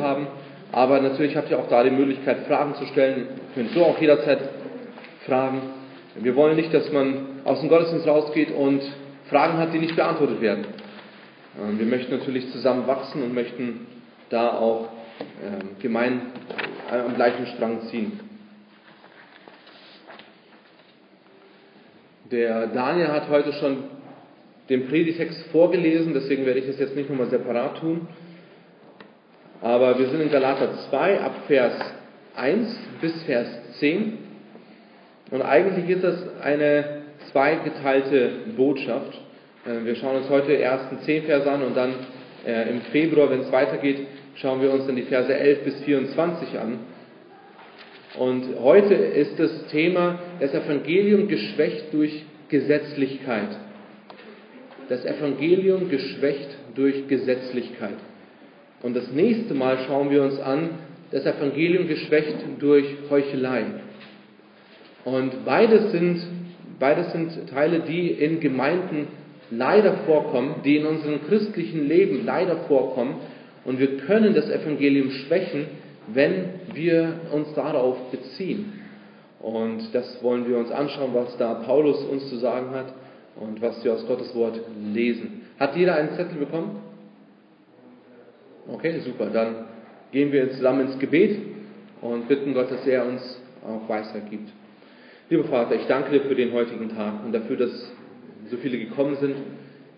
haben. Aber natürlich habt ihr auch da die Möglichkeit, Fragen zu stellen. Ihr könnt so auch jederzeit fragen. Wir wollen nicht, dass man aus dem Gottesdienst rausgeht und Fragen hat, die nicht beantwortet werden. Ähm, wir möchten natürlich zusammen wachsen und möchten da auch ähm, gemein am gleichen Strang ziehen. Der Daniel hat heute schon den Predigtext vorgelesen, deswegen werde ich es jetzt nicht nochmal separat tun. Aber wir sind in Galater 2 ab Vers 1 bis Vers 10. Und eigentlich ist das eine zweigeteilte Botschaft. Äh, wir schauen uns heute die ersten 10 Verse an und dann äh, im Februar, wenn es weitergeht, schauen wir uns dann die Verse 11 bis 24 an. Und heute ist das Thema das Evangelium geschwächt durch Gesetzlichkeit. Das Evangelium geschwächt durch Gesetzlichkeit. Und das nächste Mal schauen wir uns an, das Evangelium geschwächt durch Heuchelei. Und beides sind, beides sind Teile, die in Gemeinden leider vorkommen, die in unserem christlichen Leben leider vorkommen. Und wir können das Evangelium schwächen, wenn wir uns darauf beziehen. Und das wollen wir uns anschauen, was da Paulus uns zu sagen hat und was wir aus Gottes Wort lesen. Hat jeder einen Zettel bekommen? Okay, super. Dann gehen wir zusammen ins Gebet und bitten Gott, dass er uns auch Weisheit gibt. Lieber Vater, ich danke dir für den heutigen Tag und dafür, dass so viele gekommen sind.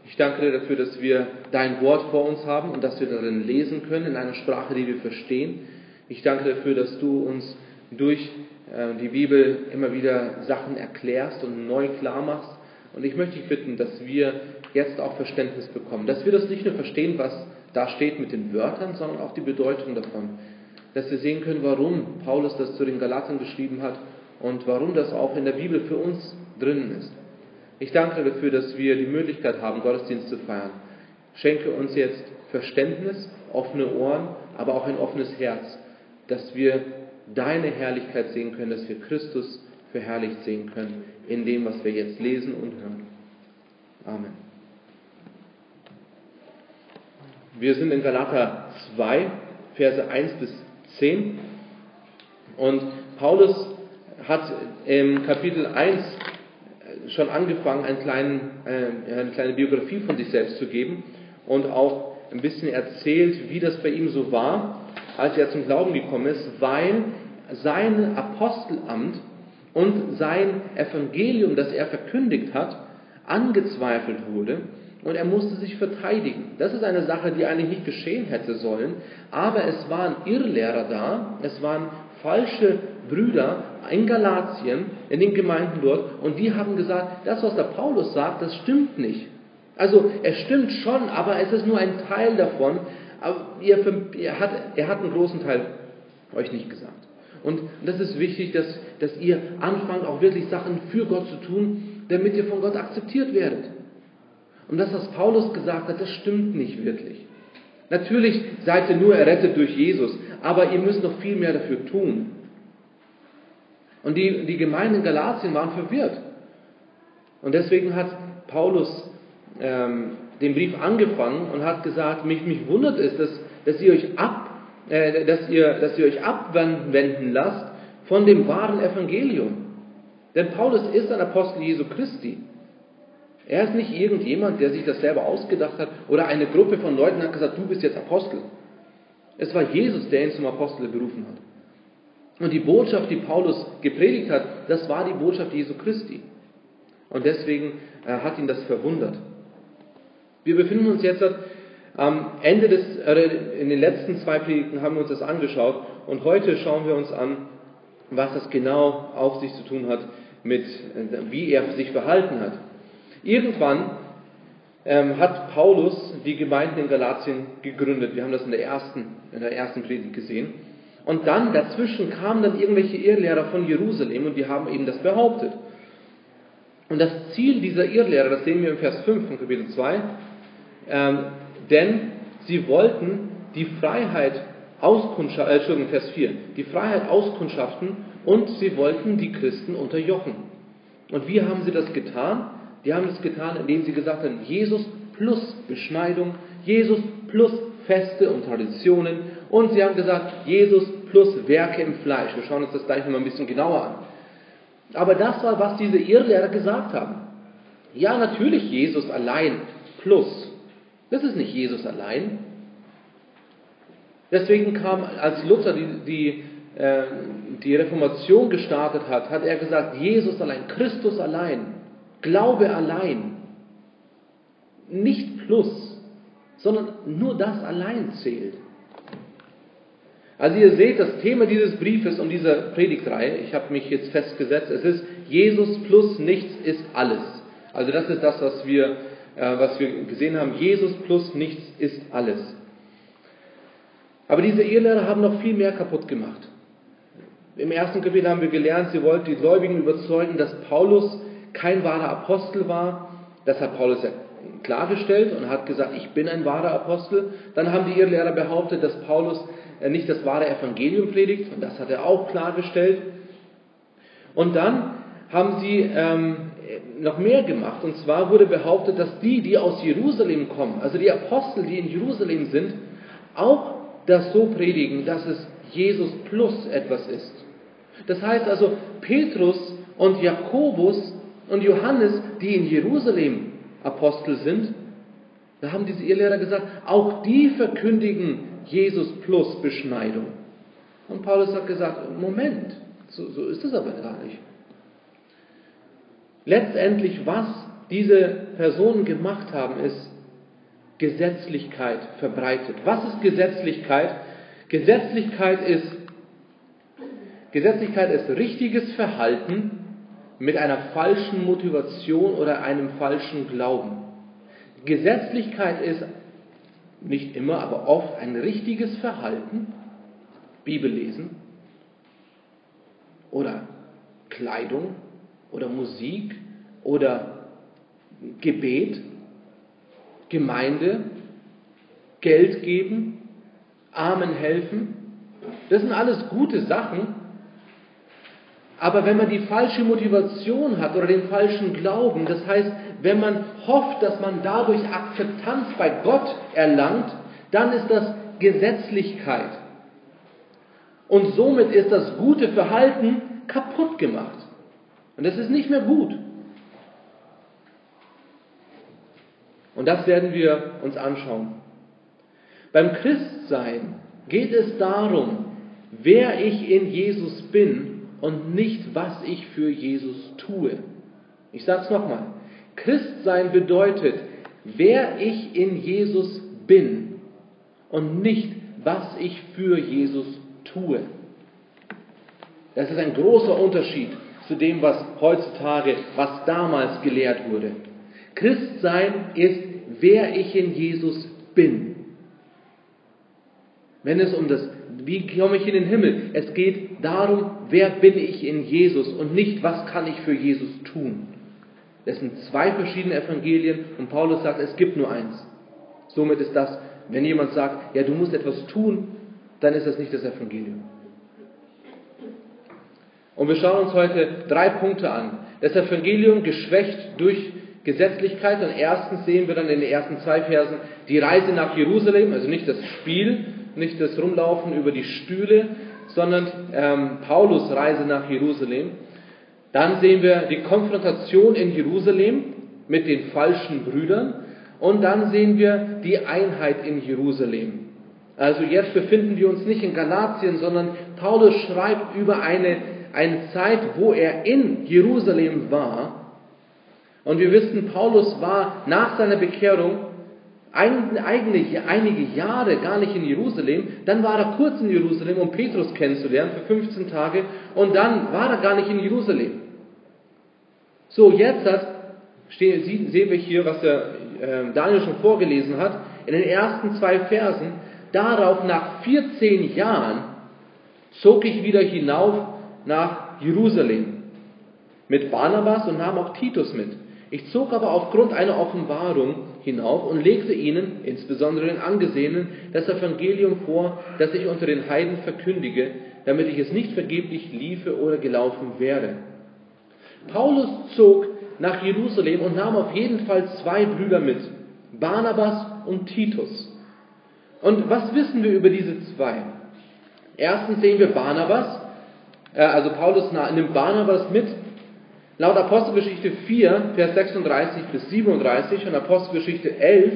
Ich danke dir dafür, dass wir dein Wort vor uns haben und dass wir darin lesen können in einer Sprache, die wir verstehen. Ich danke dafür, dass du uns durch äh, die Bibel immer wieder Sachen erklärst und neu klar machst. Und ich möchte dich bitten, dass wir jetzt auch Verständnis bekommen, dass wir das nicht nur verstehen, was da steht mit den Wörtern, sondern auch die Bedeutung davon. Dass wir sehen können, warum Paulus das zu den Galatern geschrieben hat und warum das auch in der Bibel für uns drinnen ist. Ich danke dafür, dass wir die Möglichkeit haben, Gottesdienst zu feiern. Schenke uns jetzt Verständnis, offene Ohren, aber auch ein offenes Herz, dass wir deine Herrlichkeit sehen können, dass wir Christus verherrlicht sehen können in dem, was wir jetzt lesen und hören. Amen. Wir sind in Galater 2, Verse 1 bis 10. Und Paulus hat im Kapitel 1 schon angefangen, einen kleinen, äh, eine kleine Biografie von sich selbst zu geben und auch ein bisschen erzählt, wie das bei ihm so war, als er zum Glauben gekommen ist, weil sein Apostelamt und sein Evangelium, das er verkündigt hat, angezweifelt wurde und er musste sich verteidigen. Das ist eine Sache, die eigentlich nicht geschehen hätte sollen, aber es waren Irrlehrer da, es waren falsche Brüder in Galatien, in den Gemeinden dort, und die haben gesagt, das, was der Paulus sagt, das stimmt nicht. Also es stimmt schon, aber es ist nur ein Teil davon. Aber ihr, er, hat, er hat einen großen Teil euch nicht gesagt. Und das ist wichtig, dass, dass ihr anfangt, auch wirklich Sachen für Gott zu tun, damit ihr von Gott akzeptiert werdet. Und das, was Paulus gesagt hat, das stimmt nicht wirklich. Natürlich seid ihr nur errettet durch Jesus, aber ihr müsst noch viel mehr dafür tun. Und die, die Gemeinden in Galatien waren verwirrt. Und deswegen hat Paulus ähm, den Brief angefangen und hat gesagt, mich, mich wundert es, dass, dass, ihr euch ab, äh, dass, ihr, dass ihr euch abwenden lasst von dem wahren Evangelium. Denn Paulus ist ein Apostel Jesu Christi. Er ist nicht irgendjemand, der sich das selber ausgedacht hat oder eine Gruppe von Leuten hat gesagt, du bist jetzt Apostel. Es war Jesus, der ihn zum Apostel berufen hat. Und die Botschaft, die Paulus gepredigt hat, das war die Botschaft Jesu Christi. Und deswegen äh, hat ihn das verwundert. Wir befinden uns jetzt am Ende des, äh, in den letzten zwei Predigten haben wir uns das angeschaut und heute schauen wir uns an, was das genau auf sich zu tun hat mit, äh, wie er sich verhalten hat. Irgendwann ähm, hat Paulus die Gemeinden in Galatien gegründet. Wir haben das in der ersten, in der ersten Predigt gesehen. Und dann dazwischen kamen dann irgendwelche Irrlehrer von Jerusalem und die haben eben das behauptet. Und das Ziel dieser Irrlehrer, das sehen wir im Vers 5 von Kapitel 2, ähm, denn sie wollten die Freiheit auskundschaften, äh, Entschuldigung, Vers 4, die Freiheit auskundschaften und sie wollten die Christen unterjochen. Und wie haben sie das getan? Die haben es getan, indem sie gesagt haben, Jesus plus Beschneidung, Jesus plus Feste und Traditionen und sie haben gesagt, Jesus plus Werke im Fleisch. Wir schauen uns das gleich nochmal ein bisschen genauer an. Aber das war, was diese Irrlehrer gesagt haben. Ja, natürlich Jesus allein plus. Das ist nicht Jesus allein. Deswegen kam, als Luther die, die, äh, die Reformation gestartet hat, hat er gesagt, Jesus allein, Christus allein, Glaube allein. Nicht plus, sondern nur das allein zählt. Also ihr seht, das Thema dieses Briefes und dieser Predigtreihe, ich habe mich jetzt festgesetzt, es ist Jesus plus nichts ist alles. Also das ist das, was wir, äh, was wir gesehen haben. Jesus plus nichts ist alles. Aber diese Irrlehrer haben noch viel mehr kaputt gemacht. Im ersten Kapitel haben wir gelernt, sie wollten die Gläubigen überzeugen, dass Paulus kein wahrer Apostel war. Das hat Paulus ja klargestellt und hat gesagt, ich bin ein wahrer Apostel. Dann haben die Irrlehrer behauptet, dass Paulus äh, nicht das wahre Evangelium predigt und das hat er auch klargestellt. Und dann haben sie ähm, noch mehr gemacht. Und zwar wurde behauptet, dass die, die aus Jerusalem kommen, also die Apostel, die in Jerusalem sind, auch das so predigen, dass es Jesus plus etwas ist. Das heißt also, Petrus und Jakobus und Johannes, die in Jerusalem Apostel sind, da haben diese Irrlehrer gesagt, auch die verkündigen Jesus plus Beschneidung. Und Paulus hat gesagt, Moment, so, so ist es aber gar nicht. Letztendlich, was diese Personen gemacht haben, ist Gesetzlichkeit verbreitet. Was ist Gesetzlichkeit? Gesetzlichkeit ist, Gesetzlichkeit ist richtiges Verhalten mit einer falschen Motivation oder einem falschen Glauben. Gesetzlichkeit ist nicht immer, aber oft ein richtiges Verhalten, Bibellesen oder Kleidung oder Musik oder Gebet, Gemeinde, Geld geben, Armen helfen. Das sind alles gute Sachen. Aber wenn man die falsche Motivation hat oder den falschen Glauben, das heißt, wenn man hofft, dass man dadurch Akzeptanz bei Gott erlangt, dann ist das Gesetzlichkeit. Und somit ist das gute Verhalten kaputt gemacht. Und das ist nicht mehr gut. Und das werden wir uns anschauen. Beim Christsein geht es darum, wer ich in Jesus bin und nicht, was ich für Jesus tue. Ich sage es nochmal. Christsein bedeutet, wer ich in Jesus bin und nicht, was ich für Jesus tue. Das ist ein großer Unterschied zu dem, was heutzutage, was damals gelehrt wurde. Christsein ist, wer ich in Jesus bin. Wenn es um das, wie komme ich in den Himmel? Es geht darum, wer bin ich in Jesus und nicht, was kann ich für Jesus tun. Das sind zwei verschiedene Evangelien und Paulus sagt, es gibt nur eins. Somit ist das, wenn jemand sagt, ja, du musst etwas tun, dann ist das nicht das Evangelium. Und wir schauen uns heute drei Punkte an. Das Evangelium geschwächt durch Gesetzlichkeit. Und erstens sehen wir dann in den ersten zwei Versen die Reise nach Jerusalem, also nicht das Spiel, nicht das Rumlaufen über die Stühle, sondern ähm, Paulus Reise nach Jerusalem. Dann sehen wir die Konfrontation in Jerusalem mit den falschen Brüdern. Und dann sehen wir die Einheit in Jerusalem. Also jetzt befinden wir uns nicht in Galatien, sondern Paulus schreibt über eine eine Zeit, wo er in Jerusalem war. Und wir wissen, Paulus war nach seiner Bekehrung eigene, einige Jahre gar nicht in Jerusalem. Dann war er kurz in Jerusalem, um Petrus kennenzulernen für 15 Tage. Und dann war er gar nicht in Jerusalem. So, jetzt hat, sehen wir hier, was der äh, Daniel schon vorgelesen hat, in den ersten zwei Versen. Darauf, nach 14 Jahren, zog ich wieder hinauf nach Jerusalem mit Barnabas und nahm auch Titus mit. Ich zog aber aufgrund einer Offenbarung hinauf und legte ihnen, insbesondere den Angesehenen, das Evangelium vor, das ich unter den Heiden verkündige, damit ich es nicht vergeblich liefe oder gelaufen wäre. Paulus zog nach Jerusalem und nahm auf jeden Fall zwei Brüder mit, Barnabas und Titus. Und was wissen wir über diese zwei? Erstens sehen wir Barnabas, äh, also Paulus nimmt Barnabas mit. Laut Apostelgeschichte 4, Vers 36 bis 37 und Apostelgeschichte 11,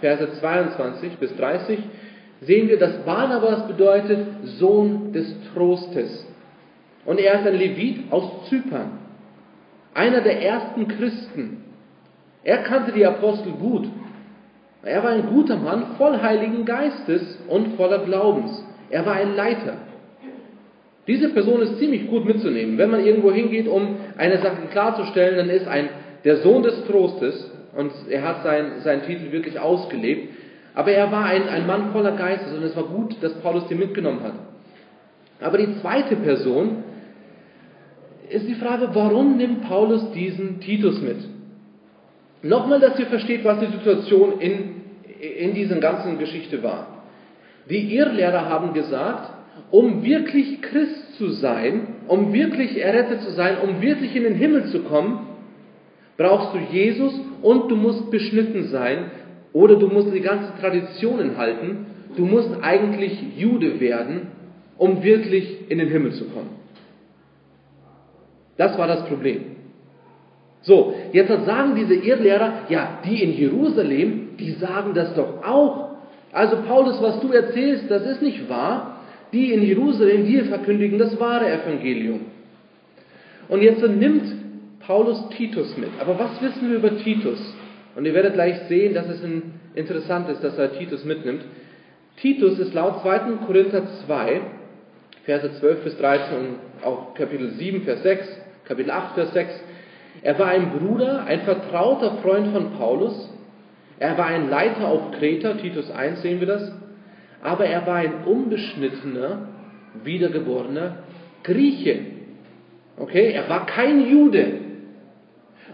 Verse 22 bis 30 sehen wir, dass Barnabas bedeutet Sohn des Trostes. Und er ist ein Levit aus Zypern, einer der ersten Christen. Er kannte die Apostel gut. Er war ein guter Mann, voll Heiligen Geistes und voller Glaubens. Er war ein Leiter. Diese Person ist ziemlich gut mitzunehmen. Wenn man irgendwo hingeht, um eine Sache klarzustellen, dann ist ein der Sohn des Trostes und er hat sein, seinen Titel wirklich ausgelebt. Aber er war ein, ein Mann voller Geistes und es war gut, dass Paulus den mitgenommen hat. Aber die zweite Person ist die Frage, warum nimmt Paulus diesen Titus mit? Nochmal, dass ihr versteht, was die Situation in, in dieser ganzen Geschichte war. Die Irrlehrer haben gesagt, um wirklich Christ zu sein, um wirklich errettet zu sein, um wirklich in den Himmel zu kommen, brauchst du Jesus und du musst beschnitten sein oder du musst die ganzen Traditionen halten. Du musst eigentlich Jude werden, um wirklich in den Himmel zu kommen. Das war das Problem. So, jetzt sagen diese Irrlehrer, ja, die in Jerusalem, die sagen das doch auch. Also Paulus, was du erzählst, das ist nicht wahr. Die in Jerusalem, die verkündigen das wahre Evangelium. Und jetzt nimmt Paulus Titus mit. Aber was wissen wir über Titus? Und ihr werdet gleich sehen, dass es interessant ist, dass er Titus mitnimmt. Titus ist laut 2. Korinther 2, Verse 12 bis 13 und auch Kapitel 7, Vers 6, Kapitel 8, Vers 6. Er war ein Bruder, ein vertrauter Freund von Paulus. Er war ein Leiter auf Kreta, Titus 1 sehen wir das. Aber er war ein unbeschnittener, wiedergeborener Grieche. Okay, er war kein Jude.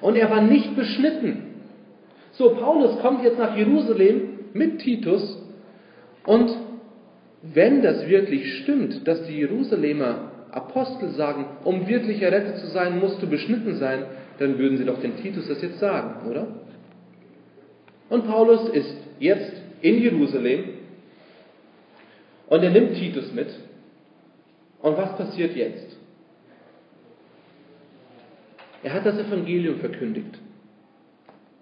Und er war nicht beschnitten. So, Paulus kommt jetzt nach Jerusalem mit Titus und wenn das wirklich stimmt, dass die Jerusalemer Apostel sagen, um wirklich errettet zu sein, musst du beschnitten sein, dann würden sie doch den Titus das jetzt sagen, oder? Und Paulus ist jetzt in Jerusalem und er nimmt Titus mit. Und was passiert jetzt? Er hat das Evangelium verkündigt.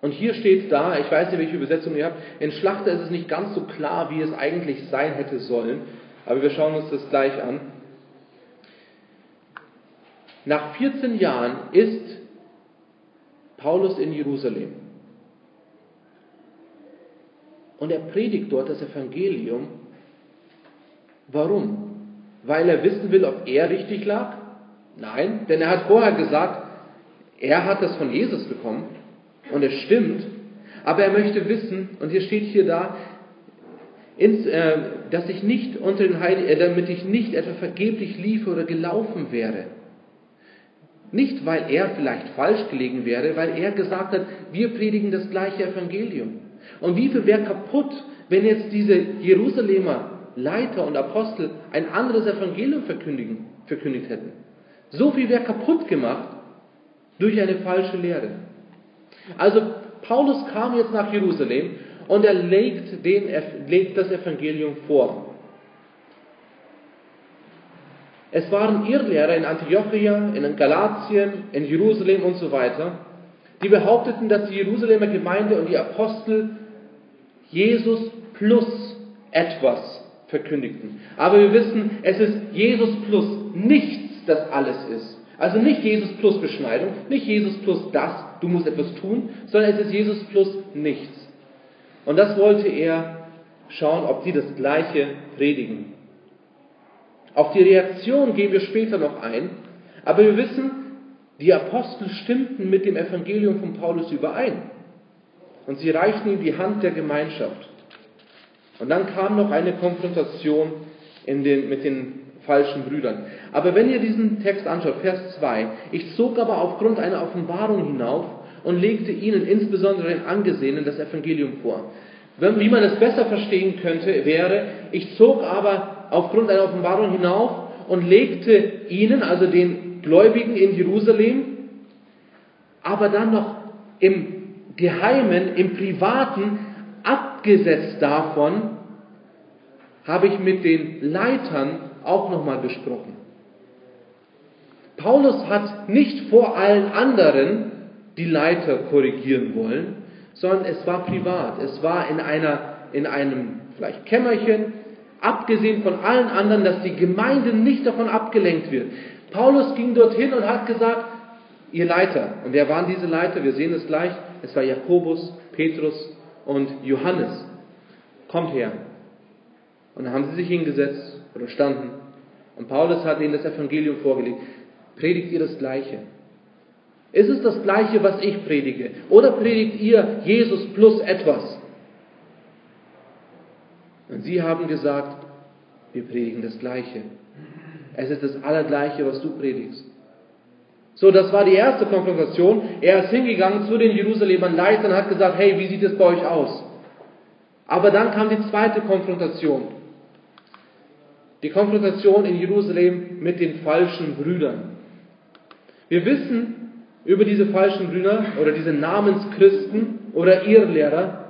Und hier steht da, ich weiß nicht, welche Übersetzung ihr habt, in Schlachter ist es nicht ganz so klar, wie es eigentlich sein hätte sollen, aber wir schauen uns das gleich an. Nach 14 Jahren ist Paulus in Jerusalem. Und er predigt dort das Evangelium. Warum? Weil er wissen will, ob er richtig lag? Nein, denn er hat vorher gesagt, er hat das von Jesus bekommen und es stimmt, aber er möchte wissen, und hier steht hier da, ins, äh, dass ich nicht unter den Heiligen, äh, damit ich nicht etwa vergeblich liefe oder gelaufen wäre. Nicht, weil er vielleicht falsch gelegen wäre, weil er gesagt hat, wir predigen das gleiche Evangelium. Und wie viel wäre kaputt, wenn jetzt diese Jerusalemer Leiter und Apostel ein anderes Evangelium verkündigen, verkündigt hätten? So viel wäre kaputt gemacht durch eine falsche Lehre. Also Paulus kam jetzt nach Jerusalem und er legt, den, legt das Evangelium vor. Es waren Irrlehrer in Antiochia, in Galatien, in Jerusalem und so weiter, die behaupteten, dass die Jerusalemer Gemeinde und die Apostel Jesus plus etwas verkündigten. Aber wir wissen, es ist Jesus plus nichts, das alles ist. Also nicht Jesus plus Beschneidung, nicht Jesus plus das, du musst etwas tun, sondern es ist Jesus plus nichts. Und das wollte er schauen, ob sie das Gleiche predigen. Auf die Reaktion gehen wir später noch ein, aber wir wissen, die Apostel stimmten mit dem Evangelium von Paulus überein. Und sie reichten ihm die Hand der Gemeinschaft. Und dann kam noch eine Konfrontation den, mit den falschen Brüdern. Aber wenn ihr diesen Text anschaut, Vers 2, ich zog aber aufgrund einer Offenbarung hinauf und legte ihnen insbesondere den Angesehenen das Evangelium vor. Wie man es besser verstehen könnte, wäre, ich zog aber aufgrund einer Offenbarung hinauf und legte ihnen, also den Gläubigen in Jerusalem, aber dann noch im Geheimen, im Privaten, abgesetzt davon, habe ich mit den Leitern auch nochmal besprochen. Paulus hat nicht vor allen anderen die Leiter korrigieren wollen, sondern es war privat. Es war in, einer, in einem vielleicht Kämmerchen, abgesehen von allen anderen, dass die Gemeinde nicht davon abgelenkt wird. Paulus ging dorthin und hat gesagt, ihr Leiter, und wer waren diese Leiter? Wir sehen es gleich, es war Jakobus, Petrus und Johannes. Kommt her. Und dann haben sie sich hingesetzt oder standen. Und Paulus hat ihnen das Evangelium vorgelegt. Predigt ihr das Gleiche? Ist es das Gleiche, was ich predige? Oder predigt ihr Jesus plus etwas? Und sie haben gesagt, wir predigen das Gleiche. Es ist das Allergleiche, was du predigst. So, das war die erste Konfrontation. Er ist hingegangen zu den Jerusalemern Leitern und hat gesagt, hey, wie sieht es bei euch aus? Aber dann kam die zweite Konfrontation. Die Konfrontation in Jerusalem mit den falschen Brüdern. Wir wissen über diese falschen Brüder oder diese Namenschristen oder Irrlehrer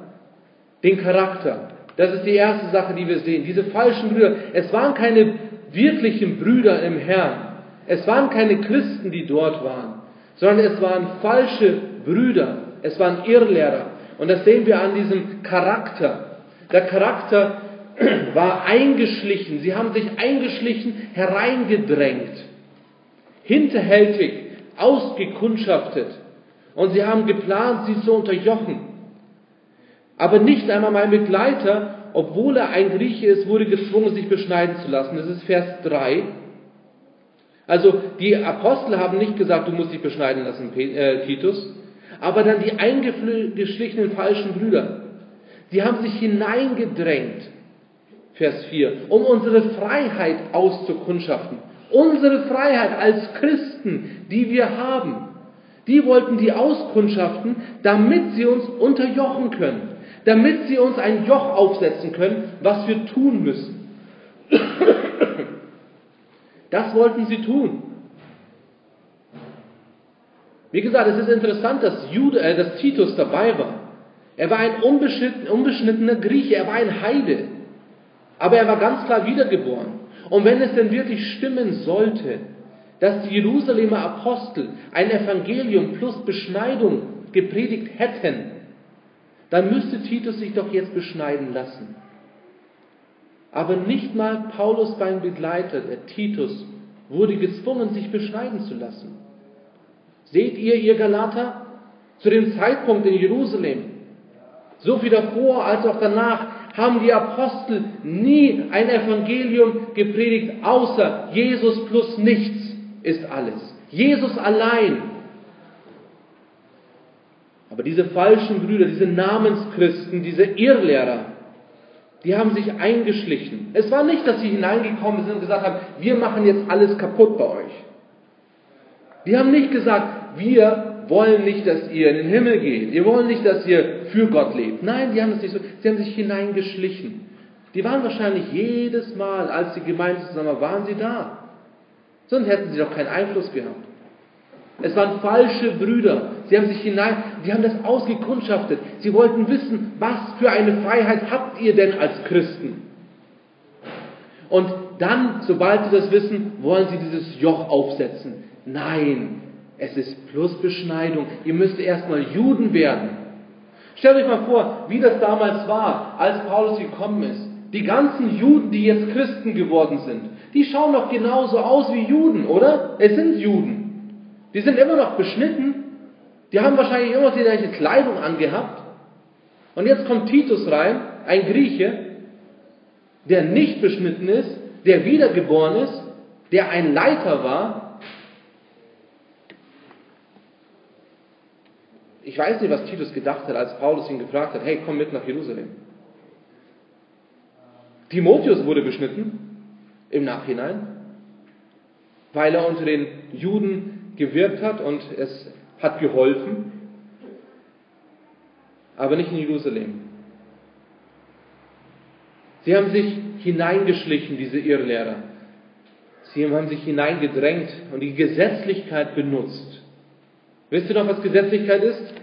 den Charakter. Das ist die erste Sache, die wir sehen. Diese falschen Brüder, es waren keine wirklichen Brüder im Herrn. Es waren keine Christen, die dort waren, sondern es waren falsche Brüder. Es waren Irrlehrer. Und das sehen wir an diesem Charakter. Der Charakter war eingeschlichen. Sie haben sich eingeschlichen, hereingedrängt, hinterhältig, ausgekundschaftet. Und sie haben geplant, sie zu unterjochen. Aber nicht einmal mein Begleiter, obwohl er ein Grieche ist, wurde gezwungen, sich beschneiden zu lassen. Das ist Vers 3. Also die Apostel haben nicht gesagt, du musst dich beschneiden lassen, äh, Titus, aber dann die eingeschlichenen falschen Brüder. Die haben sich hineingedrängt, Vers 4, um unsere Freiheit auszukundschaften. Unsere Freiheit als Christen, die wir haben, die wollten die auskundschaften, damit sie uns unterjochen können damit sie uns ein Joch aufsetzen können, was wir tun müssen. Das wollten sie tun. Wie gesagt, es ist interessant, dass, Jude, äh, dass Titus dabei war. Er war ein unbeschnittener, unbeschnittener Grieche, er war ein Heide. Aber er war ganz klar wiedergeboren. Und wenn es denn wirklich stimmen sollte, dass die Jerusalemer Apostel ein Evangelium plus Beschneidung gepredigt hätten, dann müsste Titus sich doch jetzt beschneiden lassen. Aber nicht mal Paulus beim Begleiter, der Titus, wurde gezwungen, sich beschneiden zu lassen. Seht ihr, ihr Galater, zu dem Zeitpunkt in Jerusalem, so viel davor als auch danach, haben die Apostel nie ein Evangelium gepredigt, außer Jesus plus nichts ist alles. Jesus allein aber diese falschen Brüder, diese Namenschristen, diese Irrlehrer, die haben sich eingeschlichen. Es war nicht, dass sie hineingekommen sind und gesagt haben, wir machen jetzt alles kaputt bei euch. Die haben nicht gesagt, wir wollen nicht, dass ihr in den Himmel geht. Wir wollen nicht, dass ihr für Gott lebt. Nein, die haben es nicht so. Sie haben sich hineingeschlichen. Die waren wahrscheinlich jedes Mal, als die Gemeinde zusammen war, waren sie da. Sonst hätten sie doch keinen Einfluss gehabt. Es waren falsche Brüder. Sie haben sich hinein, die haben das ausgekundschaftet. Sie wollten wissen, was für eine Freiheit habt ihr denn als Christen? Und dann, sobald sie das wissen, wollen sie dieses Joch aufsetzen. Nein, es ist plus Beschneidung. Ihr müsst erstmal Juden werden. Stellt euch mal vor, wie das damals war, als Paulus gekommen ist. Die ganzen Juden, die jetzt Christen geworden sind, die schauen doch genauso aus wie Juden, oder? Es sind Juden. Die sind immer noch beschnitten. Die haben wahrscheinlich immer die gleiche Kleidung angehabt. Und jetzt kommt Titus rein, ein Grieche, der nicht beschnitten ist, der wiedergeboren ist, der ein Leiter war. Ich weiß nicht, was Titus gedacht hat, als Paulus ihn gefragt hat, hey, komm mit nach Jerusalem. Timotheus wurde beschnitten im Nachhinein, weil er unter den Juden gewirkt hat und es hat geholfen, aber nicht in Jerusalem. Sie haben sich hineingeschlichen, diese Irrlehrer. Sie haben sich hineingedrängt und die Gesetzlichkeit benutzt. Wisst ihr noch, was Gesetzlichkeit ist?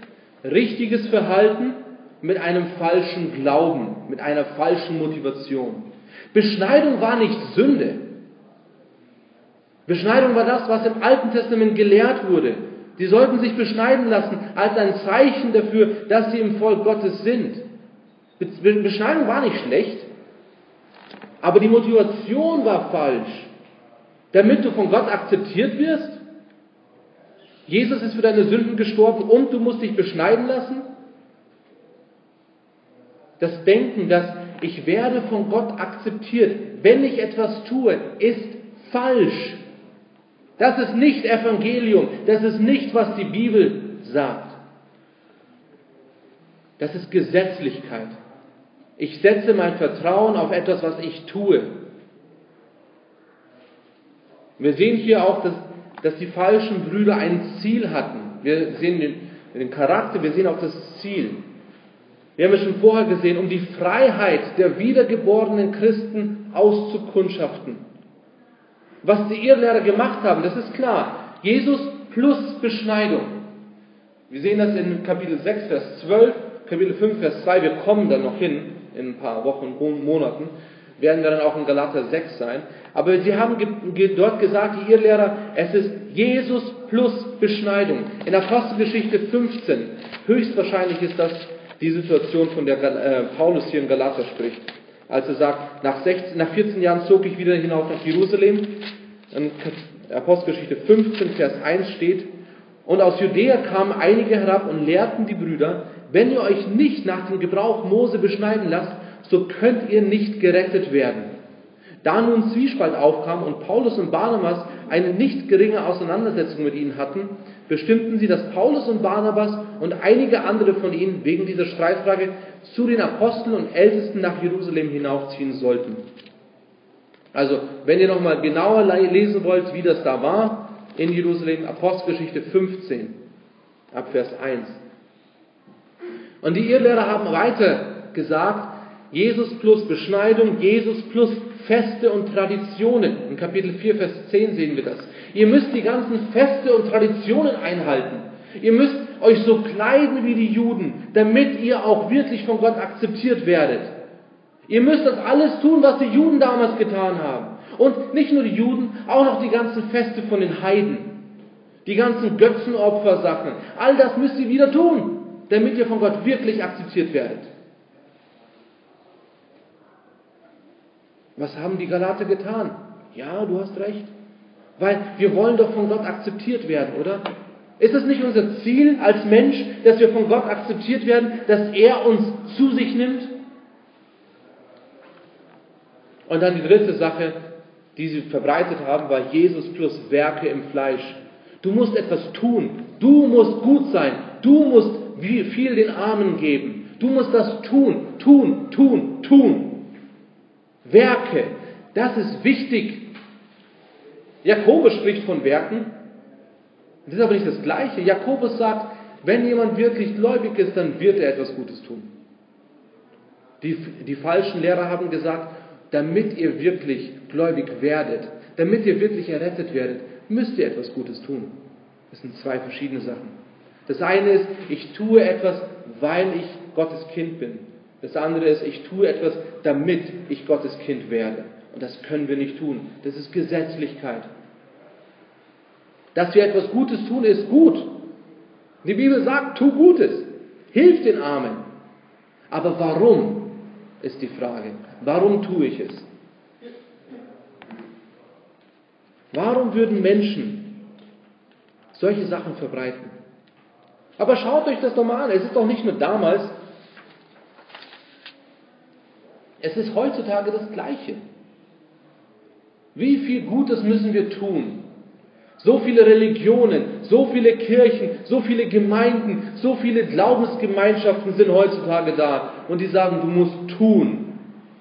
Richtiges Verhalten mit einem falschen Glauben, mit einer falschen Motivation. Beschneidung war nicht Sünde. Beschneidung war das, was im Alten Testament gelehrt wurde. Sie sollten sich beschneiden lassen als ein Zeichen dafür, dass sie im Volk Gottes sind. Beschneidung war nicht schlecht, aber die Motivation war falsch. Damit du von Gott akzeptiert wirst? Jesus ist für deine Sünden gestorben und du musst dich beschneiden lassen? Das Denken, dass ich werde von Gott akzeptiert, wenn ich etwas tue, ist falsch. Das ist nicht Evangelium. Das ist nicht, was die Bibel sagt. Das ist Gesetzlichkeit. Ich setze mein Vertrauen auf etwas, was ich tue. Wir sehen hier auch, dass, dass die falschen Brüder ein Ziel hatten. Wir sehen den, den Charakter, wir sehen auch das Ziel. Wir haben es schon vorher gesehen, um die Freiheit der wiedergeborenen Christen auszukundschaften. Was die Irrlehrer gemacht haben, das ist klar. Jesus plus Beschneidung. Wir sehen das in Kapitel 6, Vers 12, Kapitel 5, Vers 2. Wir kommen dann noch hin in ein paar Wochen, Monaten. Werden wir dann auch in Galater 6 sein. Aber sie haben dort gesagt, die Irrlehrer, es ist Jesus plus Beschneidung. In Apostelgeschichte 15, höchstwahrscheinlich ist das die Situation, von der äh, Paulus hier in Galater spricht als er sagt, nach, 16, nach 14 Jahren zog ich wieder hinauf nach Jerusalem. In Apostelgeschichte 15, Vers 1 steht, und aus Judäa kamen einige herab und lehrten die Brüder, wenn ihr euch nicht nach dem Gebrauch Mose beschneiden lasst, so könnt ihr nicht gerettet werden. Da nun Zwiespalt aufkam und Paulus und Barnabas eine nicht geringe Auseinandersetzung mit ihnen hatten, bestimmten sie, dass Paulus und Barnabas und einige andere von ihnen wegen dieser Streitfrage zu den Aposteln und Ältesten nach Jerusalem hinaufziehen sollten. Also, wenn ihr nochmal genauer lesen wollt, wie das da war, in Jerusalem, Apostelgeschichte 15, ab Vers 1. Und die Irrlehrer haben weiter gesagt, Jesus plus Beschneidung, Jesus plus Feste und Traditionen. In Kapitel 4, Vers 10 sehen wir das. Ihr müsst die ganzen Feste und Traditionen einhalten. Ihr müsst euch so kleiden wie die Juden, damit ihr auch wirklich von Gott akzeptiert werdet. Ihr müsst das alles tun, was die Juden damals getan haben. Und nicht nur die Juden, auch noch die ganzen Feste von den Heiden. Die ganzen Götzenopfersachen. All das müsst ihr wieder tun, damit ihr von Gott wirklich akzeptiert werdet. Was haben die Galater getan? Ja, du hast recht. Weil wir wollen doch von Gott akzeptiert werden, oder? Ist es nicht unser Ziel als Mensch, dass wir von Gott akzeptiert werden, dass er uns zu sich nimmt? Und dann die dritte Sache, die sie verbreitet haben, war Jesus plus Werke im Fleisch. Du musst etwas tun. Du musst gut sein. Du musst viel den Armen geben. Du musst das tun, tun, tun, tun. Werke, das ist wichtig. Jakobus spricht von Werken. Das ist aber nicht das Gleiche. Jakobus sagt, wenn jemand wirklich gläubig ist, dann wird er etwas Gutes tun. Die, die falschen Lehrer haben gesagt, damit ihr wirklich gläubig werdet, damit ihr wirklich errettet werdet, müsst ihr etwas Gutes tun. Das sind zwei verschiedene Sachen. Das eine ist, ich tue etwas, weil ich Gottes Kind bin. Das andere ist, ich tue etwas, damit ich Gottes Kind werde. Und das können wir nicht tun. Das ist Gesetzlichkeit. Dass wir etwas Gutes tun, ist gut. Die Bibel sagt, tu Gutes. Hilf den Armen. Aber warum ist die Frage. Warum tue ich es? Warum würden Menschen solche Sachen verbreiten? Aber schaut euch das doch mal an. Es ist doch nicht nur damals, es ist heutzutage das Gleiche. Wie viel Gutes müssen wir tun? So viele Religionen, so viele Kirchen, so viele Gemeinden, so viele Glaubensgemeinschaften sind heutzutage da und die sagen, du musst tun,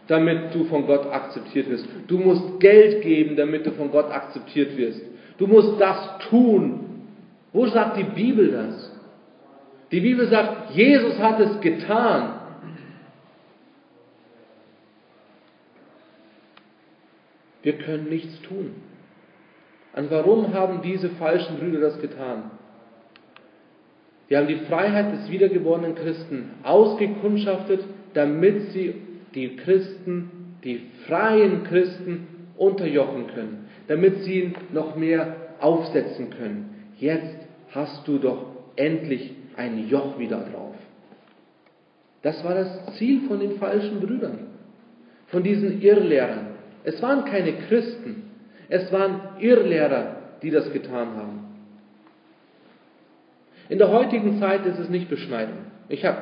damit du von Gott akzeptiert wirst. Du musst Geld geben, damit du von Gott akzeptiert wirst. Du musst das tun. Wo sagt die Bibel das? Die Bibel sagt, Jesus hat es getan. Wir können nichts tun. Und warum haben diese falschen Brüder das getan? Sie haben die Freiheit des wiedergeborenen Christen ausgekundschaftet, damit sie die Christen die freien Christen unterjochen können, damit sie ihn noch mehr aufsetzen können. Jetzt hast du doch endlich ein Joch wieder drauf. Das war das Ziel von den falschen Brüdern, von diesen Irrlehrern. Es waren keine Christen, es waren Irrlehrer, die das getan haben. In der heutigen Zeit ist es nicht Beschneidung. Ich habe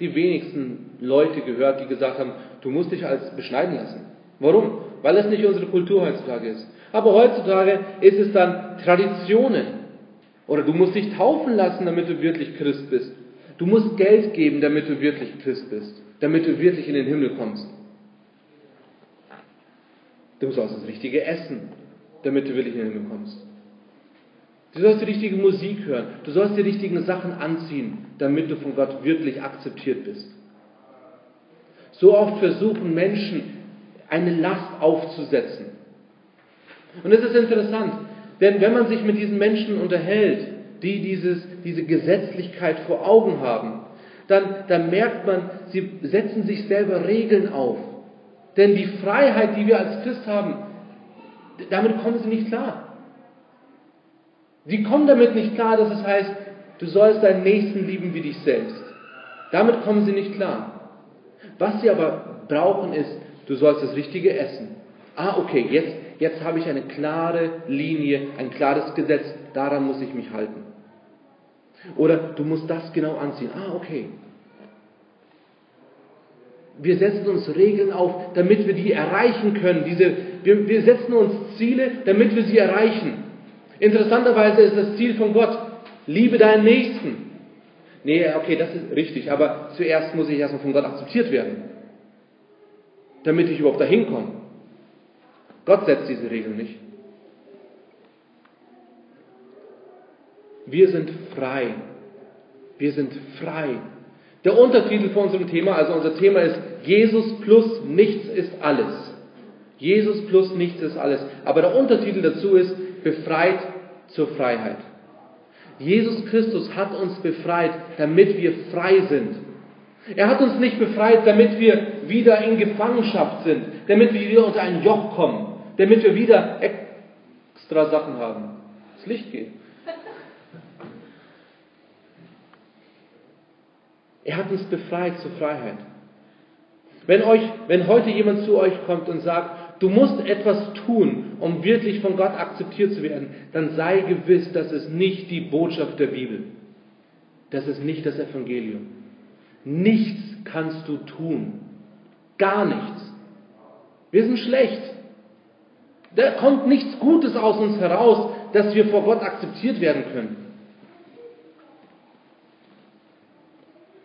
die wenigsten Leute gehört, die gesagt haben, du musst dich als beschneiden lassen. Warum? Weil es nicht unsere Kultur heutzutage ist. Aber heutzutage ist es dann Traditionen. Oder du musst dich taufen lassen, damit du wirklich Christ bist. Du musst Geld geben, damit du wirklich Christ bist. Damit du wirklich in den Himmel kommst. Du sollst das Richtige essen, damit du wirklich in den Himmel kommst. Du sollst die richtige Musik hören. Du sollst die richtigen Sachen anziehen, damit du von Gott wirklich akzeptiert bist. So oft versuchen Menschen, eine Last aufzusetzen. Und es ist interessant, denn wenn man sich mit diesen Menschen unterhält, die dieses, diese Gesetzlichkeit vor Augen haben, dann, dann merkt man, sie setzen sich selber Regeln auf. Denn die Freiheit, die wir als Christ haben, damit kommen sie nicht klar. Sie kommen damit nicht klar, dass es heißt, du sollst deinen Nächsten lieben wie dich selbst. Damit kommen sie nicht klar. Was sie aber brauchen ist, du sollst das Richtige essen. Ah, okay, jetzt, jetzt habe ich eine klare Linie, ein klares Gesetz, daran muss ich mich halten. Oder du musst das genau anziehen. Ah, okay. Wir setzen uns Regeln auf, damit wir die erreichen können. Diese, wir, wir setzen uns Ziele, damit wir sie erreichen. Interessanterweise ist das Ziel von Gott, liebe deinen Nächsten. Nee, okay, das ist richtig, aber zuerst muss ich erstmal von Gott akzeptiert werden, damit ich überhaupt dahin komme. Gott setzt diese Regeln nicht. Wir sind frei. Wir sind frei. Der Untertitel von unserem Thema, also unser Thema ist Jesus plus nichts ist alles. Jesus plus nichts ist alles. Aber der Untertitel dazu ist befreit zur Freiheit. Jesus Christus hat uns befreit, damit wir frei sind. Er hat uns nicht befreit, damit wir wieder in Gefangenschaft sind, damit wir wieder unter ein Joch kommen, damit wir wieder extra Sachen haben. Das Licht geht. Er hat uns befreit zur Freiheit. Wenn, euch, wenn heute jemand zu euch kommt und sagt, du musst etwas tun, um wirklich von Gott akzeptiert zu werden, dann sei gewiss, das ist nicht die Botschaft der Bibel. Das ist nicht das Evangelium. Nichts kannst du tun. Gar nichts. Wir sind schlecht. Da kommt nichts Gutes aus uns heraus, dass wir vor Gott akzeptiert werden können.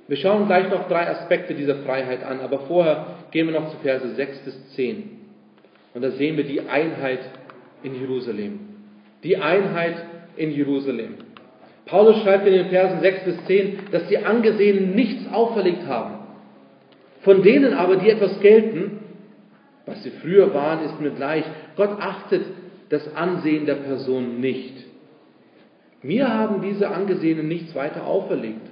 Wir schauen gleich noch drei Aspekte dieser Freiheit an, aber vorher gehen wir noch zu Verse 6 bis 10. Und da sehen wir die Einheit in Jerusalem. Die Einheit in Jerusalem. Paulus schreibt in den Versen 6 bis 10, dass die Angesehenen nichts auferlegt haben. Von denen aber, die etwas gelten, was sie früher waren, ist mir gleich. Gott achtet das Ansehen der Person nicht. Mir haben diese Angesehenen nichts weiter auferlegt,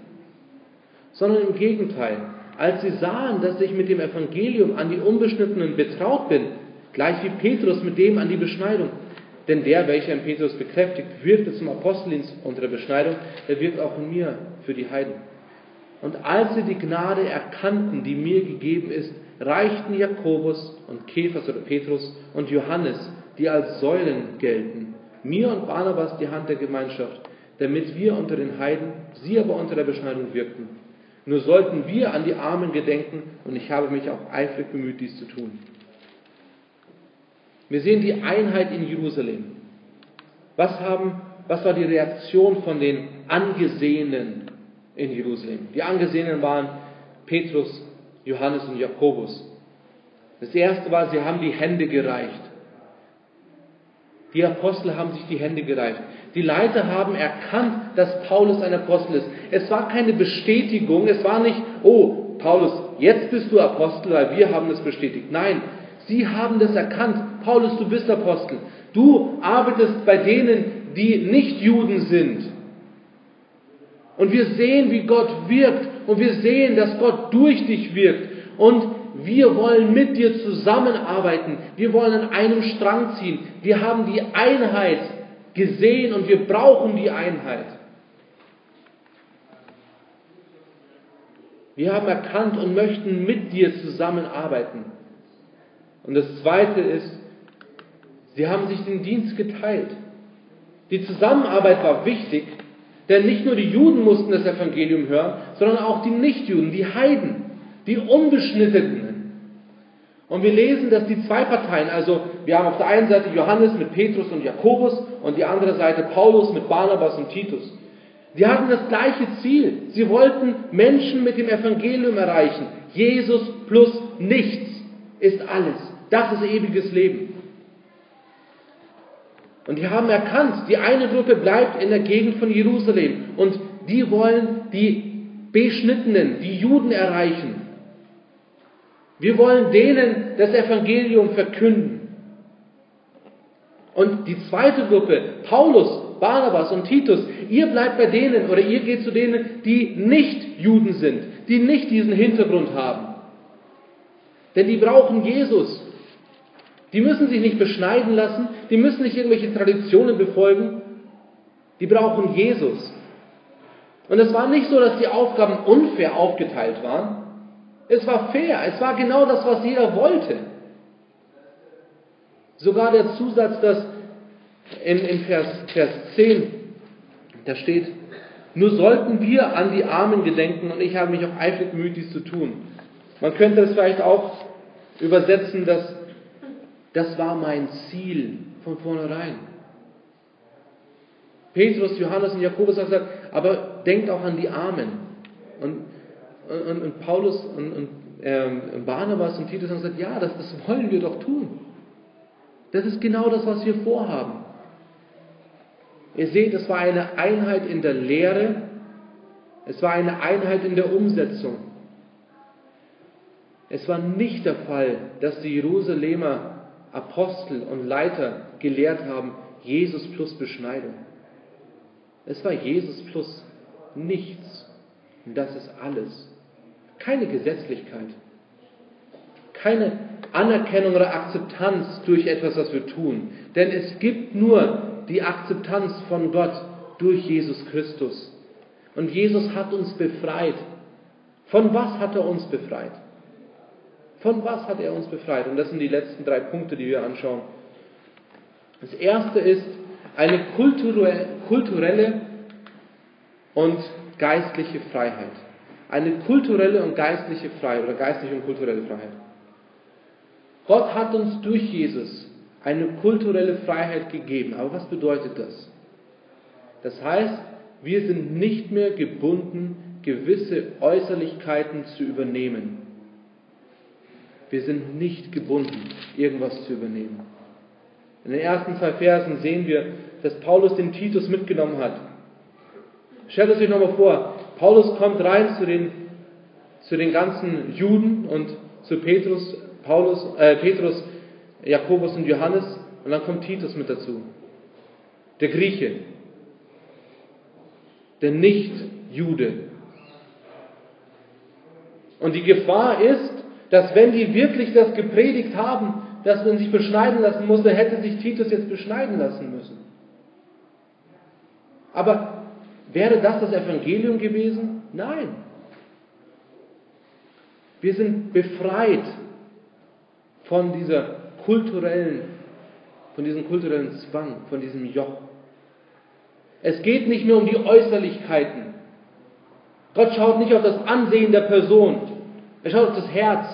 sondern im Gegenteil. Als sie sahen, dass ich mit dem Evangelium an die Unbeschnittenen betraut bin, Gleich wie Petrus mit dem an die Beschneidung. Denn der, welcher in Petrus bekräftigt, wirkte zum Aposteldienst unter der Beschneidung, der wirkt auch in mir für die Heiden. Und als sie die Gnade erkannten, die mir gegeben ist, reichten Jakobus und Kephas oder Petrus und Johannes, die als Säulen gelten, mir und Barnabas die Hand der Gemeinschaft, damit wir unter den Heiden, sie aber unter der Beschneidung wirkten. Nur sollten wir an die Armen gedenken, und ich habe mich auch eifrig bemüht, dies zu tun. Wir sehen die Einheit in Jerusalem. Was, haben, was war die Reaktion von den Angesehenen in Jerusalem? Die Angesehenen waren Petrus, Johannes und Jakobus. Das erste war, sie haben die Hände gereicht. Die Apostel haben sich die Hände gereicht. Die Leiter haben erkannt, dass Paulus ein Apostel ist. Es war keine Bestätigung, es war nicht, oh, Paulus, jetzt bist du Apostel, weil wir haben es bestätigt. Nein, sie haben das erkannt. Paulus, du bist Apostel. Du arbeitest bei denen, die nicht Juden sind. Und wir sehen, wie Gott wirkt. Und wir sehen, dass Gott durch dich wirkt. Und wir wollen mit dir zusammenarbeiten, wir wollen an einem Strang ziehen, wir haben die Einheit gesehen und wir brauchen die Einheit. Wir haben erkannt und möchten mit dir zusammenarbeiten. Und das Zweite ist, sie haben sich den Dienst geteilt. Die Zusammenarbeit war wichtig, denn nicht nur die Juden mussten das Evangelium hören, sondern auch die Nichtjuden, die Heiden, die Unbeschnittenen. Und wir lesen, dass die zwei Parteien, also wir haben auf der einen Seite Johannes mit Petrus und Jakobus und die andere Seite Paulus mit Barnabas und Titus. Die hatten das gleiche Ziel. Sie wollten Menschen mit dem Evangelium erreichen. Jesus plus nichts ist alles. Das ist ewiges Leben. Und die haben erkannt, die eine Gruppe bleibt in der Gegend von Jerusalem und die wollen die Beschnittenen, die Juden erreichen. Wir wollen denen das Evangelium verkünden. Und die zweite Gruppe, Paulus, Barnabas und Titus, ihr bleibt bei denen oder ihr geht zu denen, die nicht Juden sind, die nicht diesen Hintergrund haben. Denn die brauchen Jesus. Die müssen sich nicht beschneiden lassen, die müssen nicht irgendwelche Traditionen befolgen. Die brauchen Jesus. Und es war nicht so, dass die Aufgaben unfair aufgeteilt waren. Es war fair, es war genau das, was jeder wollte. Sogar der Zusatz, dass in, in Vers, Vers 10, da steht, nur sollten wir an die Armen gedenken und ich habe mich auch eifrig bemüht, dies zu tun. Man könnte es vielleicht auch übersetzen, dass das war mein Ziel von vornherein. Petrus, Johannes und Jakobus haben gesagt, aber denkt auch an die Armen. Und, und, und Paulus und, und ähm, Barnabas und Titus haben gesagt, ja, das, das wollen wir doch tun. Das ist genau das, was wir vorhaben. Ihr seht, es war eine Einheit in der Lehre, es war eine Einheit in der Umsetzung. Es war nicht der Fall, dass die Jerusalemer Apostel und Leiter gelehrt haben, Jesus plus Beschneidung. Es war Jesus plus nichts. Und das ist alles. Keine Gesetzlichkeit. Keine Anerkennung oder Akzeptanz durch etwas, was wir tun. Denn es gibt nur die Akzeptanz von Gott durch Jesus Christus. Und Jesus hat uns befreit. Von was hat er uns befreit? Von was hat er uns befreit? Und das sind die letzten drei Punkte, die wir anschauen. Das erste ist eine kulturelle und geistliche Freiheit. Eine kulturelle und geistliche Freiheit oder geistliche und kulturelle Freiheit. Gott hat uns durch Jesus eine kulturelle Freiheit gegeben. Aber was bedeutet das? Das heißt, wir sind nicht mehr gebunden, gewisse Äußerlichkeiten zu übernehmen. Wir sind nicht gebunden, irgendwas zu übernehmen. In den ersten zwei Versen sehen wir, dass Paulus den Titus mitgenommen hat. Stellt euch nochmal vor, Paulus kommt rein zu den, zu den ganzen Juden und zu Petrus, Paulus, äh, Petrus, Jakobus und Johannes und dann kommt Titus mit dazu. Der Grieche, der Nicht-Jude. Und die Gefahr ist, dass wenn die wirklich das gepredigt haben, dass man sich beschneiden lassen muss, dann hätte sich Titus jetzt beschneiden lassen müssen. Aber wäre das das Evangelium gewesen? Nein. Wir sind befreit von dieser kulturellen, von diesem kulturellen Zwang, von diesem Joch. Es geht nicht mehr um die Äußerlichkeiten. Gott schaut nicht auf das Ansehen der Person. Er schaut auf das Herz.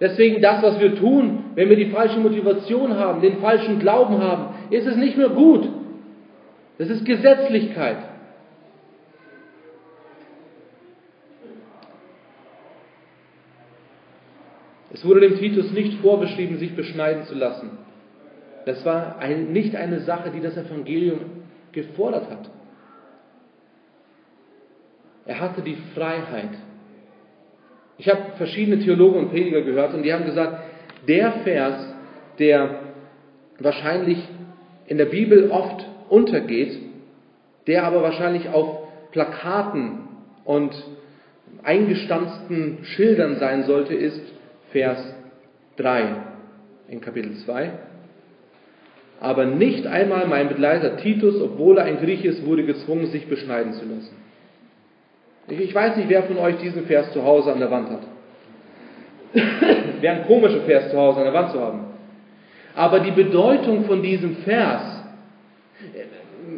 Deswegen das, was wir tun, wenn wir die falsche Motivation haben, den falschen Glauben haben, ist es nicht mehr gut. Das ist Gesetzlichkeit. Es wurde dem Titus nicht vorbeschrieben, sich beschneiden zu lassen. Das war ein, nicht eine Sache, die das Evangelium gefordert hat. Er hatte die Freiheit, ich habe verschiedene Theologen und Prediger gehört und die haben gesagt, der Vers, der wahrscheinlich in der Bibel oft untergeht, der aber wahrscheinlich auf Plakaten und eingestanzten Schildern sein sollte, ist Vers 3 in Kapitel 2. Aber nicht einmal mein Begleiter Titus, obwohl er ein Griech ist, wurde gezwungen, sich beschneiden zu lassen. Ich weiß nicht, wer von euch diesen Vers zu Hause an der Wand hat. Wäre ein komischer Vers zu Hause an der Wand zu haben. Aber die Bedeutung von diesem Vers,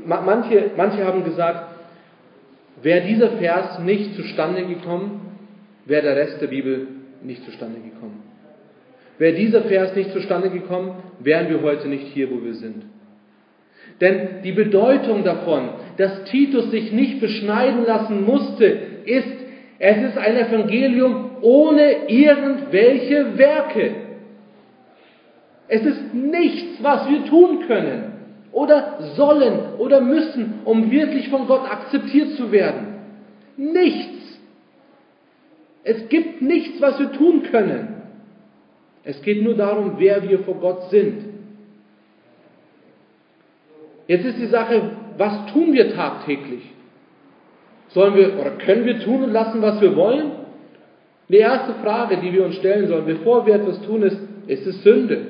manche, manche haben gesagt, wäre dieser Vers nicht zustande gekommen, wäre der Rest der Bibel nicht zustande gekommen. Wäre dieser Vers nicht zustande gekommen, wären wir heute nicht hier, wo wir sind. Denn die Bedeutung davon, dass Titus sich nicht beschneiden lassen musste, ist, es ist ein Evangelium ohne irgendwelche Werke. Es ist nichts, was wir tun können oder sollen oder müssen, um wirklich von Gott akzeptiert zu werden. Nichts. Es gibt nichts, was wir tun können. Es geht nur darum, wer wir vor Gott sind. Jetzt ist die Sache, was tun wir tagtäglich? Sollen wir oder können wir tun und lassen, was wir wollen? Die erste Frage, die wir uns stellen sollen, bevor wir etwas tun, ist, ist es Sünde?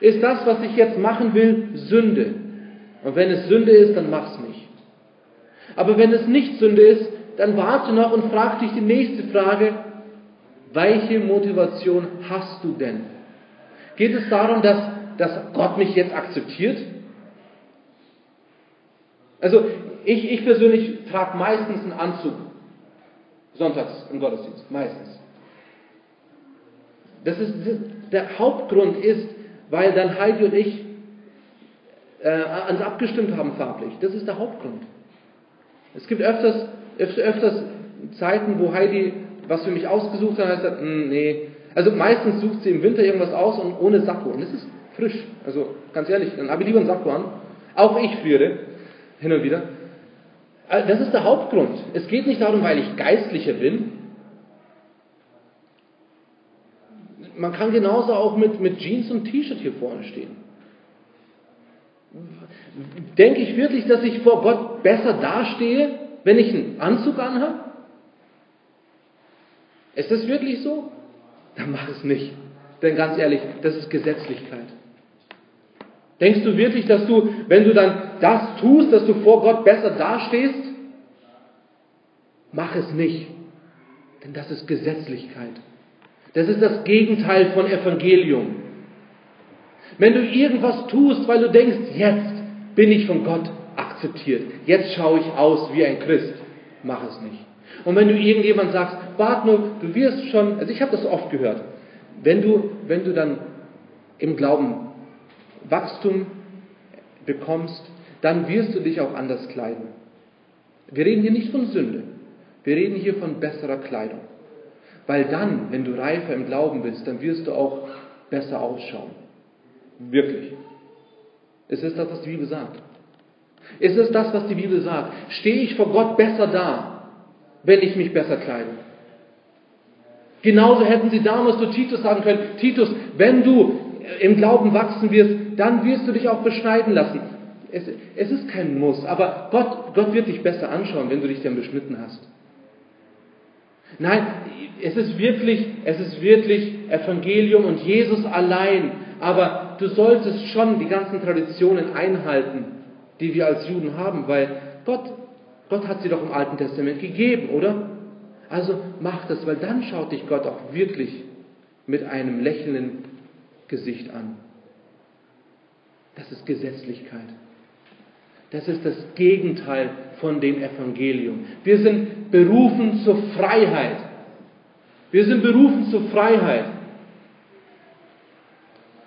Ist das, was ich jetzt machen will, Sünde? Und wenn es Sünde ist, dann mach's nicht. Aber wenn es nicht Sünde ist, dann warte noch und frag dich die nächste Frage, welche Motivation hast du denn? Geht es darum, dass, dass Gott mich jetzt akzeptiert? Also ich, ich persönlich trage meistens einen Anzug sonntags im Gottesdienst, meistens. Das ist, das, der Hauptgrund ist, weil dann Heidi und ich äh, uns abgestimmt haben farblich. Das ist der Hauptgrund. Es gibt öfters, öfters Zeiten, wo Heidi was für mich ausgesucht hat, und sagt, hm, nee. Also meistens sucht sie im Winter irgendwas aus und ohne Sakko. Und das ist frisch. Also ganz ehrlich, dann habe ich lieber einen Sakko an. Auch ich friere hin und wieder. Also das ist der Hauptgrund. Es geht nicht darum, weil ich geistlicher bin. Man kann genauso auch mit, mit Jeans und T-Shirt hier vorne stehen. Denke ich wirklich, dass ich vor Gott besser dastehe, wenn ich einen Anzug anhabe? Ist das wirklich so? Dann mach es nicht. Denn ganz ehrlich, das ist Gesetzlichkeit. Denkst du wirklich, dass du, wenn du dann das tust, dass du vor Gott besser dastehst? Mach es nicht. Denn das ist Gesetzlichkeit. Das ist das Gegenteil von Evangelium. Wenn du irgendwas tust, weil du denkst, jetzt bin ich von Gott akzeptiert, jetzt schaue ich aus wie ein Christ, mach es nicht. Und wenn du irgendjemand sagst, warte nur, du wirst schon, also ich habe das oft gehört, wenn du, wenn du dann im Glauben Wachstum bekommst, dann wirst du dich auch anders kleiden. Wir reden hier nicht von Sünde, wir reden hier von besserer Kleidung. Weil dann, wenn du reifer im Glauben bist, dann wirst du auch besser ausschauen. Wirklich. Ist es das, was die Bibel sagt? Ist es das, was die Bibel sagt? Stehe ich vor Gott besser da, wenn ich mich besser kleide? Genauso hätten sie damals zu Titus sagen können, Titus, wenn du im Glauben wachsen wirst, dann wirst du dich auch beschneiden lassen. Es, es ist kein Muss, aber Gott, Gott wird dich besser anschauen, wenn du dich dann beschnitten hast. Nein, es ist wirklich, es ist wirklich Evangelium und Jesus allein. Aber du solltest schon die ganzen Traditionen einhalten, die wir als Juden haben, weil Gott, Gott hat sie doch im Alten Testament gegeben, oder? Also mach das, weil dann schaut dich Gott auch wirklich mit einem lächelnden Gesicht an. Das ist Gesetzlichkeit. Das ist das Gegenteil von dem Evangelium. Wir sind berufen zur Freiheit. Wir sind berufen zur Freiheit.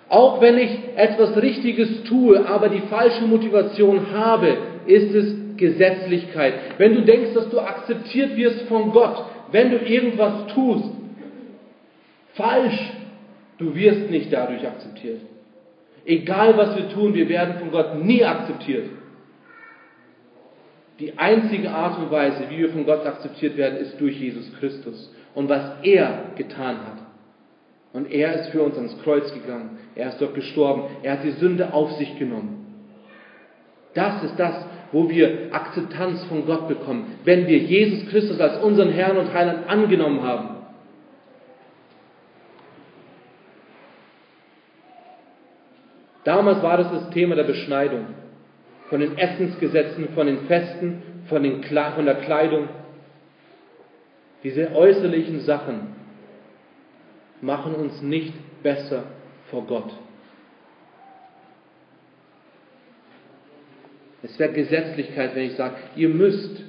Auch wenn ich etwas Richtiges tue, aber die falsche Motivation habe, ist es Gesetzlichkeit. Wenn du denkst, dass du akzeptiert wirst von Gott, wenn du irgendwas tust, falsch, du wirst nicht dadurch akzeptiert. Egal was wir tun, wir werden von Gott nie akzeptiert. Die einzige Art und Weise, wie wir von Gott akzeptiert werden, ist durch Jesus Christus und was er getan hat. Und er ist für uns ans Kreuz gegangen. Er ist dort gestorben. Er hat die Sünde auf sich genommen. Das ist das, wo wir Akzeptanz von Gott bekommen, wenn wir Jesus Christus als unseren Herrn und Heiland angenommen haben. Damals war das das Thema der Beschneidung, von den Essensgesetzen, von den Festen, von, den, von der Kleidung. Diese äußerlichen Sachen machen uns nicht besser vor Gott. Es wäre Gesetzlichkeit, wenn ich sage, ihr müsst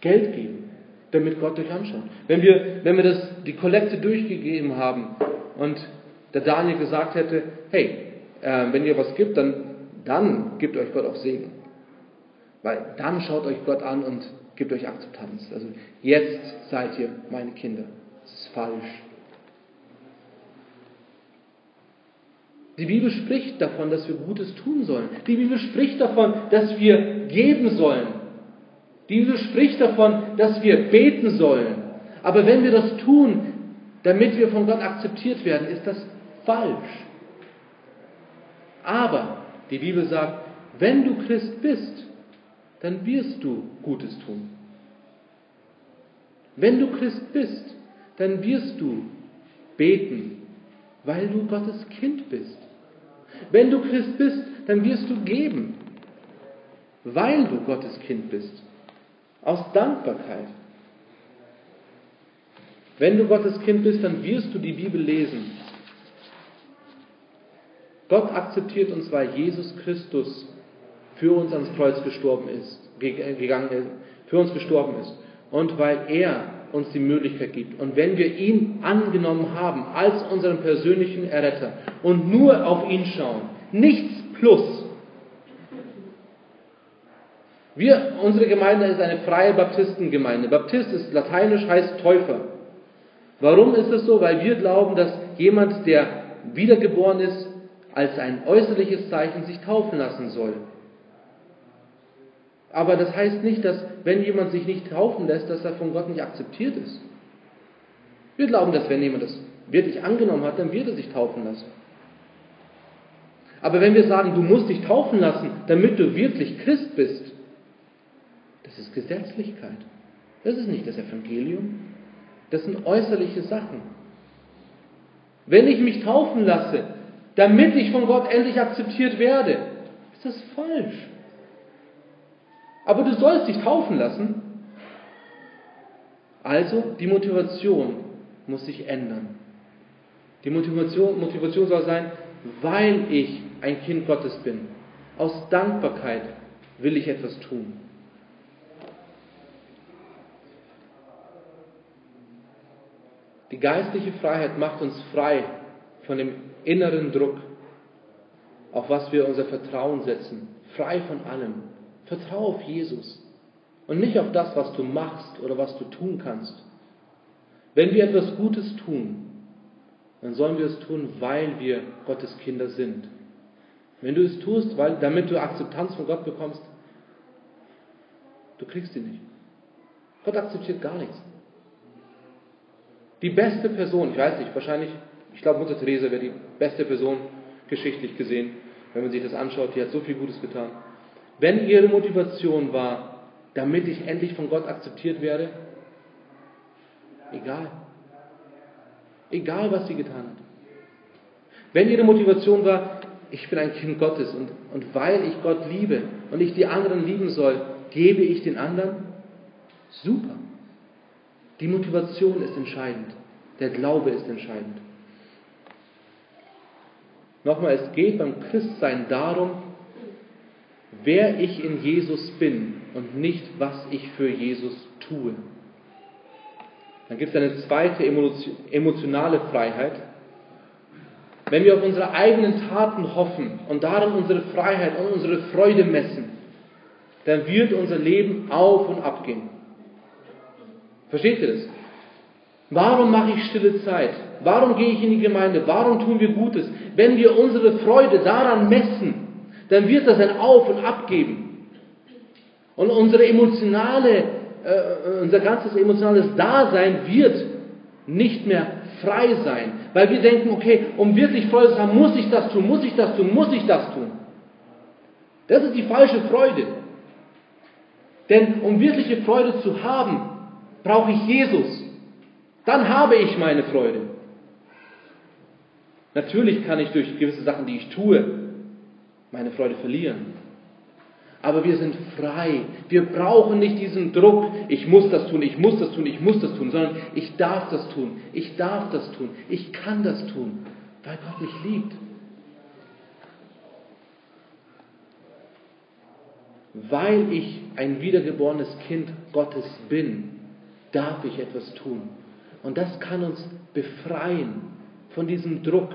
Geld geben, damit Gott euch anschaut. Wenn wir, wenn wir das, die Kollekte durchgegeben haben und der Daniel gesagt hätte, hey, äh, wenn ihr was gibt, dann, dann gibt euch Gott auch Segen. Weil dann schaut euch Gott an und gibt euch Akzeptanz. Also jetzt seid ihr meine Kinder. Das ist falsch. Die Bibel spricht davon, dass wir Gutes tun sollen. Die Bibel spricht davon, dass wir geben sollen. Die Bibel spricht davon, dass wir beten sollen. Aber wenn wir das tun, damit wir von Gott akzeptiert werden, ist das falsch. Aber die Bibel sagt, wenn du Christ bist, dann wirst du Gutes tun. Wenn du Christ bist, dann wirst du beten, weil du Gottes Kind bist. Wenn du Christ bist, dann wirst du geben, weil du Gottes Kind bist. Aus Dankbarkeit. Wenn du Gottes Kind bist, dann wirst du die Bibel lesen. Gott akzeptiert uns, weil Jesus Christus für uns ans Kreuz gestorben ist, gegangen ist, für uns gestorben ist und weil er uns die Möglichkeit gibt. Und wenn wir ihn angenommen haben als unseren persönlichen Erretter und nur auf ihn schauen, nichts plus. Wir, unsere Gemeinde ist eine freie Baptistengemeinde. Baptist ist lateinisch, heißt Täufer. Warum ist es so? Weil wir glauben, dass jemand, der wiedergeboren ist, als ein äußerliches Zeichen sich taufen lassen soll. Aber das heißt nicht, dass wenn jemand sich nicht taufen lässt, dass er von Gott nicht akzeptiert ist. Wir glauben, dass wenn jemand das wirklich angenommen hat, dann wird er sich taufen lassen. Aber wenn wir sagen, du musst dich taufen lassen, damit du wirklich Christ bist, das ist Gesetzlichkeit. Das ist nicht das Evangelium. Das sind äußerliche Sachen. Wenn ich mich taufen lasse, damit ich von Gott endlich akzeptiert werde, ist das falsch. Aber du sollst dich taufen lassen. Also die Motivation muss sich ändern. Die Motivation, Motivation soll sein, weil ich ein Kind Gottes bin. Aus Dankbarkeit will ich etwas tun. Die geistliche Freiheit macht uns frei von dem inneren Druck, auf was wir unser Vertrauen setzen. Frei von allem. Vertraue auf Jesus und nicht auf das, was du machst oder was du tun kannst. Wenn wir etwas Gutes tun, dann sollen wir es tun, weil wir Gottes Kinder sind. Wenn du es tust, weil, damit du Akzeptanz von Gott bekommst, du kriegst die nicht. Gott akzeptiert gar nichts. Die beste Person, ich weiß nicht, wahrscheinlich, ich glaube, Mutter Therese wäre die beste Person geschichtlich gesehen, wenn man sich das anschaut, die hat so viel Gutes getan. Wenn ihre Motivation war, damit ich endlich von Gott akzeptiert werde, egal. Egal, was sie getan hat. Wenn ihre Motivation war, ich bin ein Kind Gottes und, und weil ich Gott liebe und ich die anderen lieben soll, gebe ich den anderen, super. Die Motivation ist entscheidend. Der Glaube ist entscheidend. Nochmal, es geht beim Christsein darum, wer ich in Jesus bin und nicht, was ich für Jesus tue. Dann gibt es eine zweite emotionale Freiheit. Wenn wir auf unsere eigenen Taten hoffen und darin unsere Freiheit und unsere Freude messen, dann wird unser Leben auf und ab gehen. Versteht ihr das? Warum mache ich stille Zeit? Warum gehe ich in die Gemeinde? Warum tun wir Gutes? Wenn wir unsere Freude daran messen, dann wird das ein Auf und Ab geben. Und unsere emotionale, äh, unser ganzes emotionales Dasein wird nicht mehr frei sein, weil wir denken, okay, um wirklich Freude zu haben, muss ich das tun, muss ich das tun, muss ich das tun. Das ist die falsche Freude. Denn um wirkliche Freude zu haben, brauche ich Jesus. Dann habe ich meine Freude. Natürlich kann ich durch gewisse Sachen, die ich tue, meine Freude verlieren. Aber wir sind frei. Wir brauchen nicht diesen Druck, ich muss das tun, ich muss das tun, ich muss das tun, sondern ich darf das tun, ich darf das tun, ich kann das tun, weil Gott mich liebt. Weil ich ein wiedergeborenes Kind Gottes bin, darf ich etwas tun. Und das kann uns befreien von diesem Druck.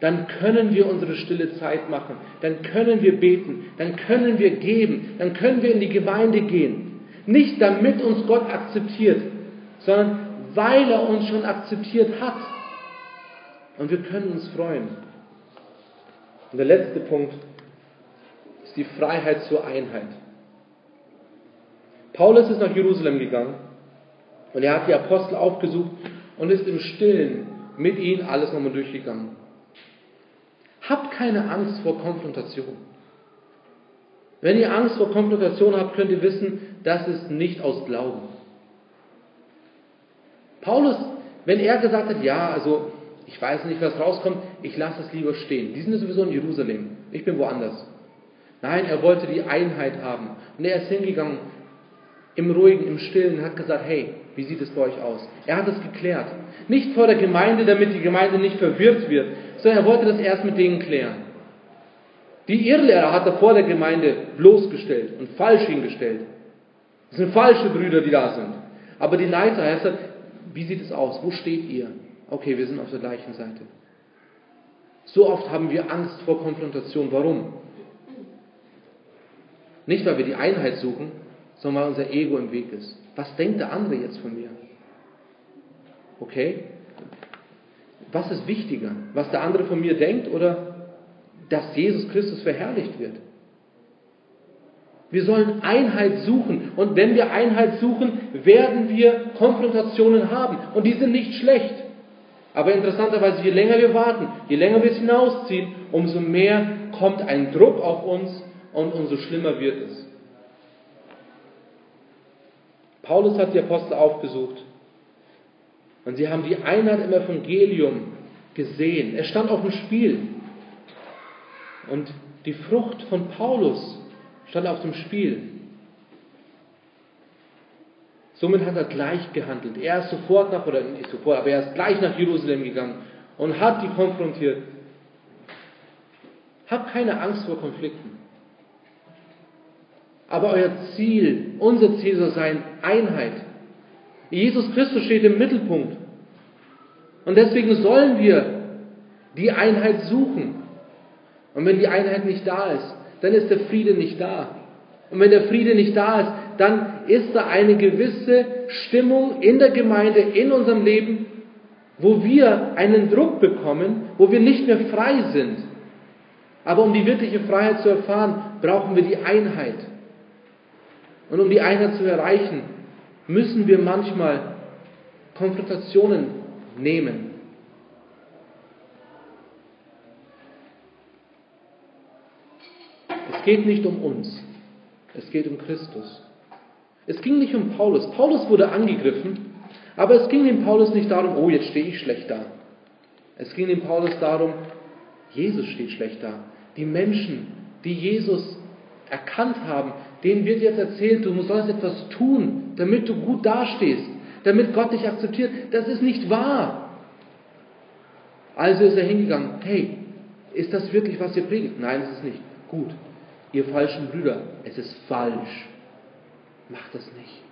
Dann können wir unsere stille Zeit machen, dann können wir beten, dann können wir geben, dann können wir in die Gemeinde gehen. Nicht damit uns Gott akzeptiert, sondern weil er uns schon akzeptiert hat. Und wir können uns freuen. Und der letzte Punkt ist die Freiheit zur Einheit. Paulus ist nach Jerusalem gegangen und er hat die Apostel aufgesucht und ist im Stillen mit ihnen alles nochmal durchgegangen. Habt keine Angst vor Konfrontation. Wenn ihr Angst vor Konfrontation habt, könnt ihr wissen, das ist nicht aus Glauben. Paulus, wenn er gesagt hat, ja, also ich weiß nicht, was rauskommt, ich lasse es lieber stehen. Die sind sowieso in Jerusalem, ich bin woanders. Nein, er wollte die Einheit haben. Und er ist hingegangen im Ruhigen, im Stillen, hat gesagt, hey, wie sieht es bei euch aus? Er hat es geklärt. Nicht vor der Gemeinde, damit die Gemeinde nicht verwirrt wird, sondern er wollte das erst mit denen klären. Die Irrlehrer hat er vor der Gemeinde bloßgestellt und falsch hingestellt. Das sind falsche Brüder, die da sind. Aber die Leiter, er sagt, wie sieht es aus? Wo steht ihr? Okay, wir sind auf der gleichen Seite. So oft haben wir Angst vor Konfrontation. Warum? Nicht, weil wir die Einheit suchen, sondern weil unser Ego im Weg ist. Was denkt der andere jetzt von mir? Okay? Was ist wichtiger? Was der andere von mir denkt oder dass Jesus Christus verherrlicht wird? Wir sollen Einheit suchen. Und wenn wir Einheit suchen, werden wir Konfrontationen haben. Und die sind nicht schlecht. Aber interessanterweise, je länger wir warten, je länger wir es hinausziehen, umso mehr kommt ein Druck auf uns und umso schlimmer wird es. Paulus hat die Apostel aufgesucht und sie haben die Einheit im Evangelium gesehen. Er stand auf dem Spiel. Und die Frucht von Paulus stand auf dem Spiel. Somit hat er gleich gehandelt. Er ist sofort nach, oder nicht sofort, aber er ist gleich nach Jerusalem gegangen und hat die konfrontiert. Habt keine Angst vor Konflikten. Aber euer Ziel, unser Ziel soll sein Einheit. Jesus Christus steht im Mittelpunkt. Und deswegen sollen wir die Einheit suchen. Und wenn die Einheit nicht da ist, dann ist der Friede nicht da. Und wenn der Friede nicht da ist, dann ist da eine gewisse Stimmung in der Gemeinde, in unserem Leben, wo wir einen Druck bekommen, wo wir nicht mehr frei sind. Aber um die wirkliche Freiheit zu erfahren, brauchen wir die Einheit. Und um die Einheit zu erreichen, müssen wir manchmal Konfrontationen nehmen. Es geht nicht um uns, es geht um Christus. Es ging nicht um Paulus. Paulus wurde angegriffen, aber es ging dem Paulus nicht darum, oh, jetzt stehe ich schlecht da. Es ging dem Paulus darum, Jesus steht schlecht da. Die Menschen, die Jesus erkannt haben, denen wird jetzt erzählt, du sollst etwas tun, damit du gut dastehst, damit Gott dich akzeptiert. Das ist nicht wahr. Also ist er hingegangen, hey, ist das wirklich, was ihr predigt? Nein, es ist nicht. Gut, ihr falschen Brüder, es ist falsch. Macht das nicht.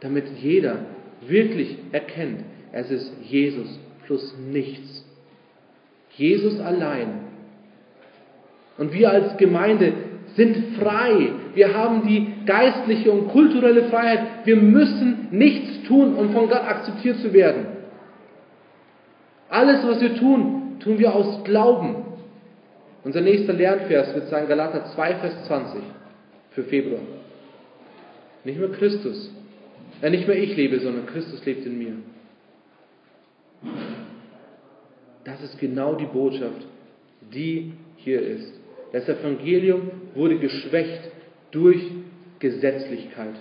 Damit jeder wirklich erkennt, es ist Jesus plus nichts. Jesus allein. Und wir als Gemeinde sind frei. Wir haben die geistliche und kulturelle Freiheit. Wir müssen nichts tun, um von Gott akzeptiert zu werden. Alles, was wir tun, tun wir aus Glauben. Unser nächster Lernvers wird sein Galater 2, Vers 20 für Februar. Nicht mehr Christus, äh, nicht mehr ich lebe, sondern Christus lebt in mir. Das ist genau die Botschaft, die hier ist. Das Evangelium wurde geschwächt durch Gesetzlichkeit.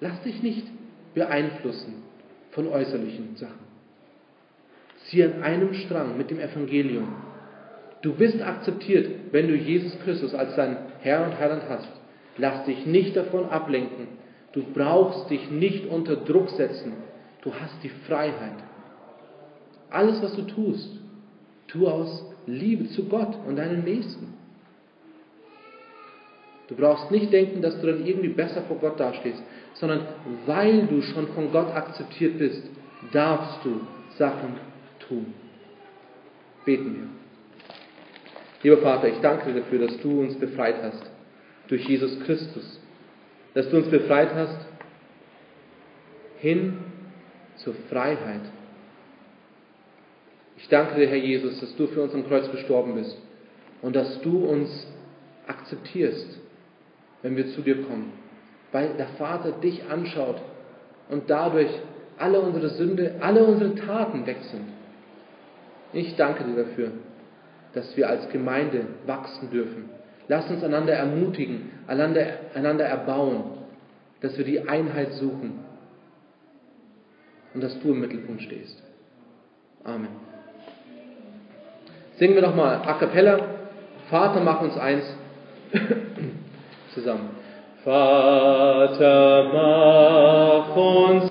Lass dich nicht beeinflussen von äußerlichen Sachen. Zieh an einem Strang mit dem Evangelium. Du bist akzeptiert, wenn du Jesus Christus als dein Herr und Heiland hast. Lass dich nicht davon ablenken. Du brauchst dich nicht unter Druck setzen. Du hast die Freiheit. Alles, was du tust, tu aus Liebe zu Gott und deinen Nächsten. Du brauchst nicht denken, dass du dann irgendwie besser vor Gott dastehst, sondern weil du schon von Gott akzeptiert bist, darfst du Sachen tun. Beten wir. Lieber Vater, ich danke dir dafür, dass du uns befreit hast durch Jesus Christus, dass du uns befreit hast hin zur Freiheit. Ich danke dir, Herr Jesus, dass du für uns am Kreuz gestorben bist und dass du uns akzeptierst, wenn wir zu dir kommen, weil der Vater dich anschaut und dadurch alle unsere Sünde, alle unsere Taten weg sind. Ich danke dir dafür, dass wir als Gemeinde wachsen dürfen. Lass uns einander ermutigen, einander, einander erbauen, dass wir die Einheit suchen und dass du im Mittelpunkt stehst. Amen. Singen wir nochmal a cappella. Vater, mach uns eins. Zusammen. Vater, mach uns